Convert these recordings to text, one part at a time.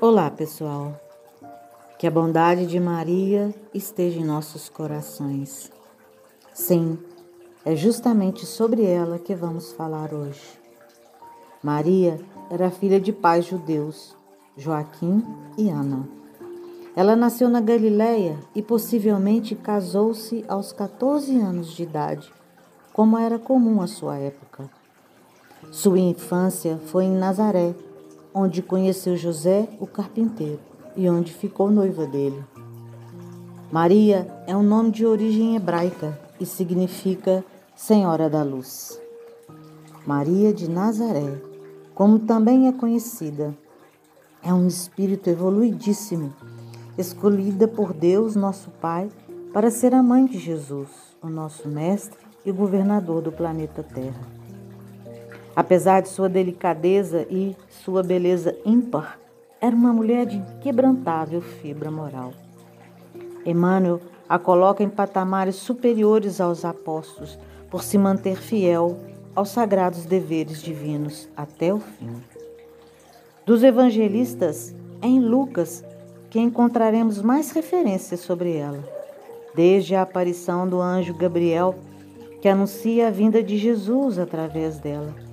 Olá, pessoal. Que a bondade de Maria esteja em nossos corações. Sim, é justamente sobre ela que vamos falar hoje. Maria era filha de pais judeus, Joaquim e Ana. Ela nasceu na Galiléia e possivelmente casou-se aos 14 anos de idade, como era comum à sua época. Sua infância foi em Nazaré, onde conheceu José, o carpinteiro, e onde ficou noiva dele. Maria é um nome de origem hebraica e significa Senhora da Luz. Maria de Nazaré, como também é conhecida, é um espírito evoluidíssimo, escolhida por Deus, nosso Pai, para ser a mãe de Jesus, o nosso mestre e governador do planeta Terra. Apesar de sua delicadeza e sua beleza ímpar, era uma mulher de inquebrantável fibra moral. Emmanuel a coloca em patamares superiores aos apóstolos por se manter fiel aos sagrados deveres divinos até o fim. Dos evangelistas, é em Lucas que encontraremos mais referências sobre ela, desde a aparição do anjo Gabriel, que anuncia a vinda de Jesus através dela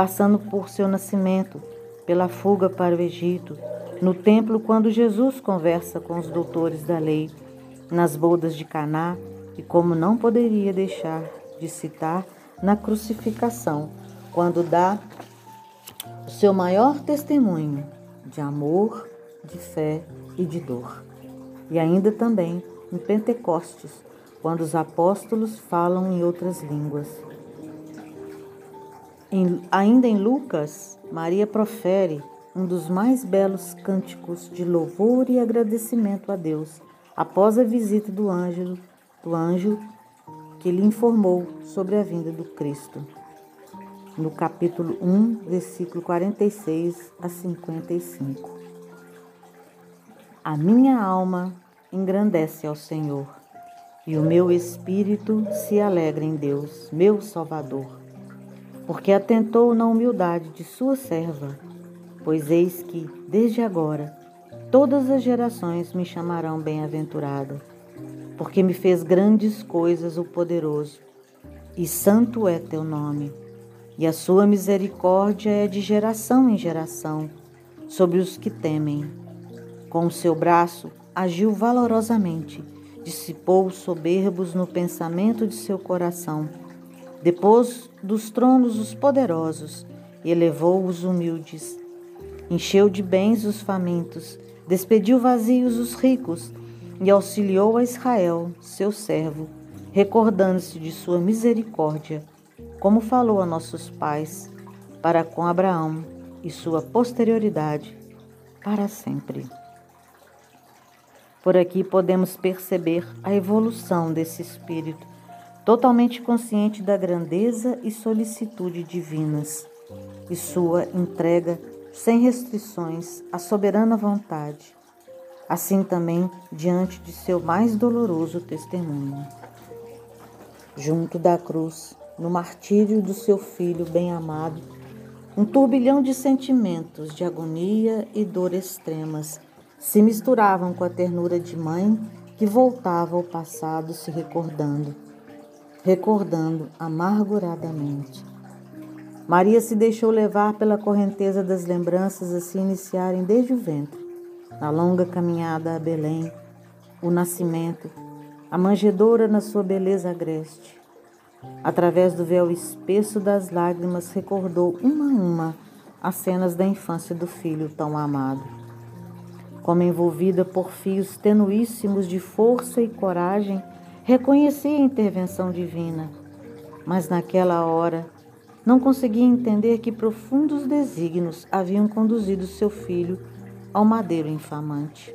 passando por seu nascimento, pela fuga para o Egito, no templo quando Jesus conversa com os doutores da lei, nas bodas de Caná e como não poderia deixar de citar na crucificação, quando dá o seu maior testemunho de amor, de fé e de dor. E ainda também em Pentecostes, quando os apóstolos falam em outras línguas. Em, ainda em Lucas, Maria profere um dos mais belos cânticos de louvor e agradecimento a Deus após a visita do anjo, do anjo que lhe informou sobre a vinda do Cristo. No capítulo 1, versículo 46 a 55. A minha alma engrandece ao Senhor, e o meu espírito se alegra em Deus, meu Salvador porque atentou na humildade de sua serva. Pois eis que, desde agora, todas as gerações me chamarão bem-aventurada, porque me fez grandes coisas o poderoso, e santo é teu nome. E a sua misericórdia é de geração em geração sobre os que temem. Com o seu braço agiu valorosamente, dissipou os soberbos no pensamento de seu coração Depôs dos tronos os poderosos e elevou os humildes. Encheu de bens os famintos, despediu vazios os ricos e auxiliou a Israel, seu servo, recordando-se de sua misericórdia, como falou a nossos pais, para com Abraão e sua posterioridade para sempre. Por aqui podemos perceber a evolução desse espírito totalmente consciente da grandeza e solicitude divinas e sua entrega sem restrições à soberana vontade, assim também diante de seu mais doloroso testemunho. Junto da cruz, no martírio do seu filho bem-amado, um turbilhão de sentimentos de agonia e dor extremas se misturavam com a ternura de mãe que voltava ao passado se recordando recordando amarguradamente. Maria se deixou levar pela correnteza das lembranças a se iniciarem desde o ventre, na longa caminhada a Belém, o nascimento, a manjedoura na sua beleza agreste. Através do véu espesso das lágrimas, recordou uma a uma as cenas da infância do filho tão amado. Como envolvida por fios tenuíssimos de força e coragem, Reconhecia a intervenção divina, mas naquela hora não conseguia entender que profundos desígnios haviam conduzido seu filho ao madeiro infamante.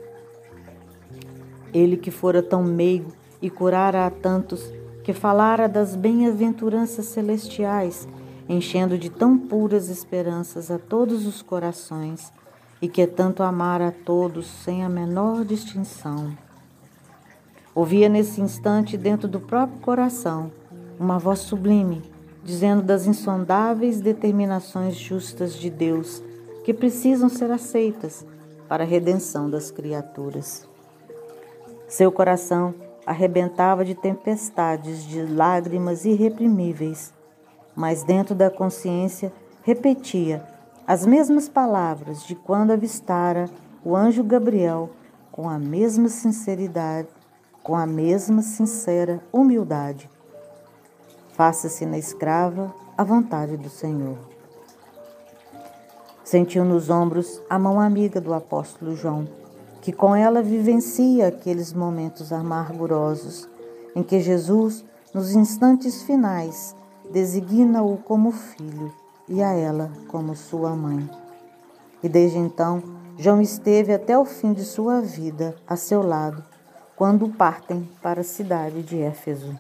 Ele que fora tão meigo e curara a tantos, que falara das bem-aventuranças celestiais, enchendo de tão puras esperanças a todos os corações, e que tanto amara a todos sem a menor distinção. Ouvia nesse instante, dentro do próprio coração, uma voz sublime, dizendo das insondáveis determinações justas de Deus que precisam ser aceitas, para a redenção das criaturas. Seu coração arrebentava de tempestades de lágrimas irreprimíveis, mas dentro da consciência repetia as mesmas palavras de quando avistara o anjo Gabriel com a mesma sinceridade, com a mesma sincera humildade. Faça-se na escrava a vontade do Senhor. Sentiu nos ombros a mão amiga do apóstolo João que com ela vivencia aqueles momentos amargurosos em que Jesus, nos instantes finais, designa-o como filho e a ela como sua mãe. E desde então, João esteve até o fim de sua vida a seu lado, quando partem para a cidade de Éfeso.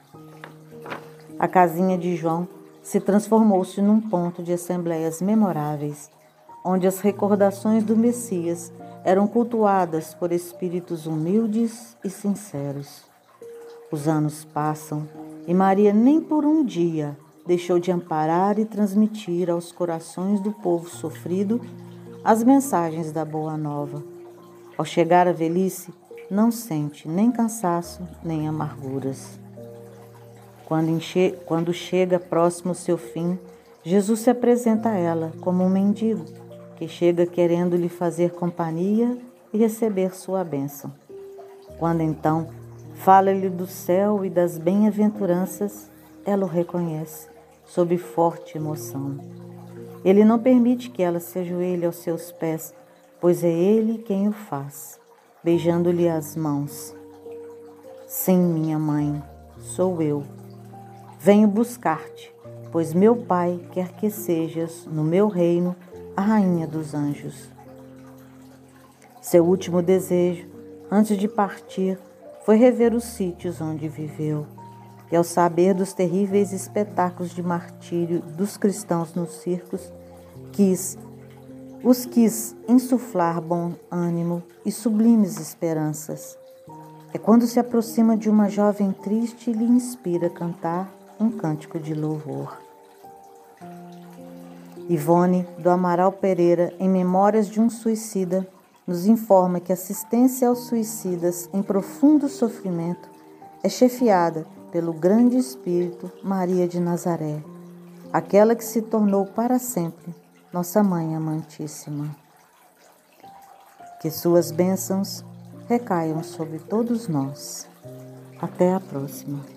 A casinha de João se transformou-se num ponto de assembleias memoráveis, onde as recordações do Messias eram cultuadas por espíritos humildes e sinceros. Os anos passam e Maria nem por um dia deixou de amparar e transmitir aos corações do povo sofrido as mensagens da Boa Nova. Ao chegar à velhice, não sente nem cansaço nem amarguras. Quando. Quando chega próximo ao seu fim, Jesus se apresenta a ela como um mendigo que chega querendo lhe fazer companhia e receber sua bênção. Quando então fala-lhe do céu e das bem-aventuranças, ela o reconhece, sob forte emoção. Ele não permite que ela se ajoelhe aos seus pés, pois é ele quem o faz, beijando-lhe as mãos. Sim, minha mãe, sou eu. Venho buscar-te, pois meu Pai quer que sejas no meu reino a rainha dos anjos. Seu último desejo, antes de partir, foi rever os sítios onde viveu, e ao saber dos terríveis espetáculos de martírio dos cristãos nos circos, quis os quis insuflar bom ânimo e sublimes esperanças. É quando se aproxima de uma jovem triste e lhe inspira cantar um cântico de louvor. Ivone do Amaral Pereira, em Memórias de um Suicida, nos informa que assistência aos suicidas em profundo sofrimento é chefiada pelo grande espírito Maria de Nazaré, aquela que se tornou para sempre nossa Mãe Amantíssima. Que suas bênçãos recaiam sobre todos nós. Até a próxima.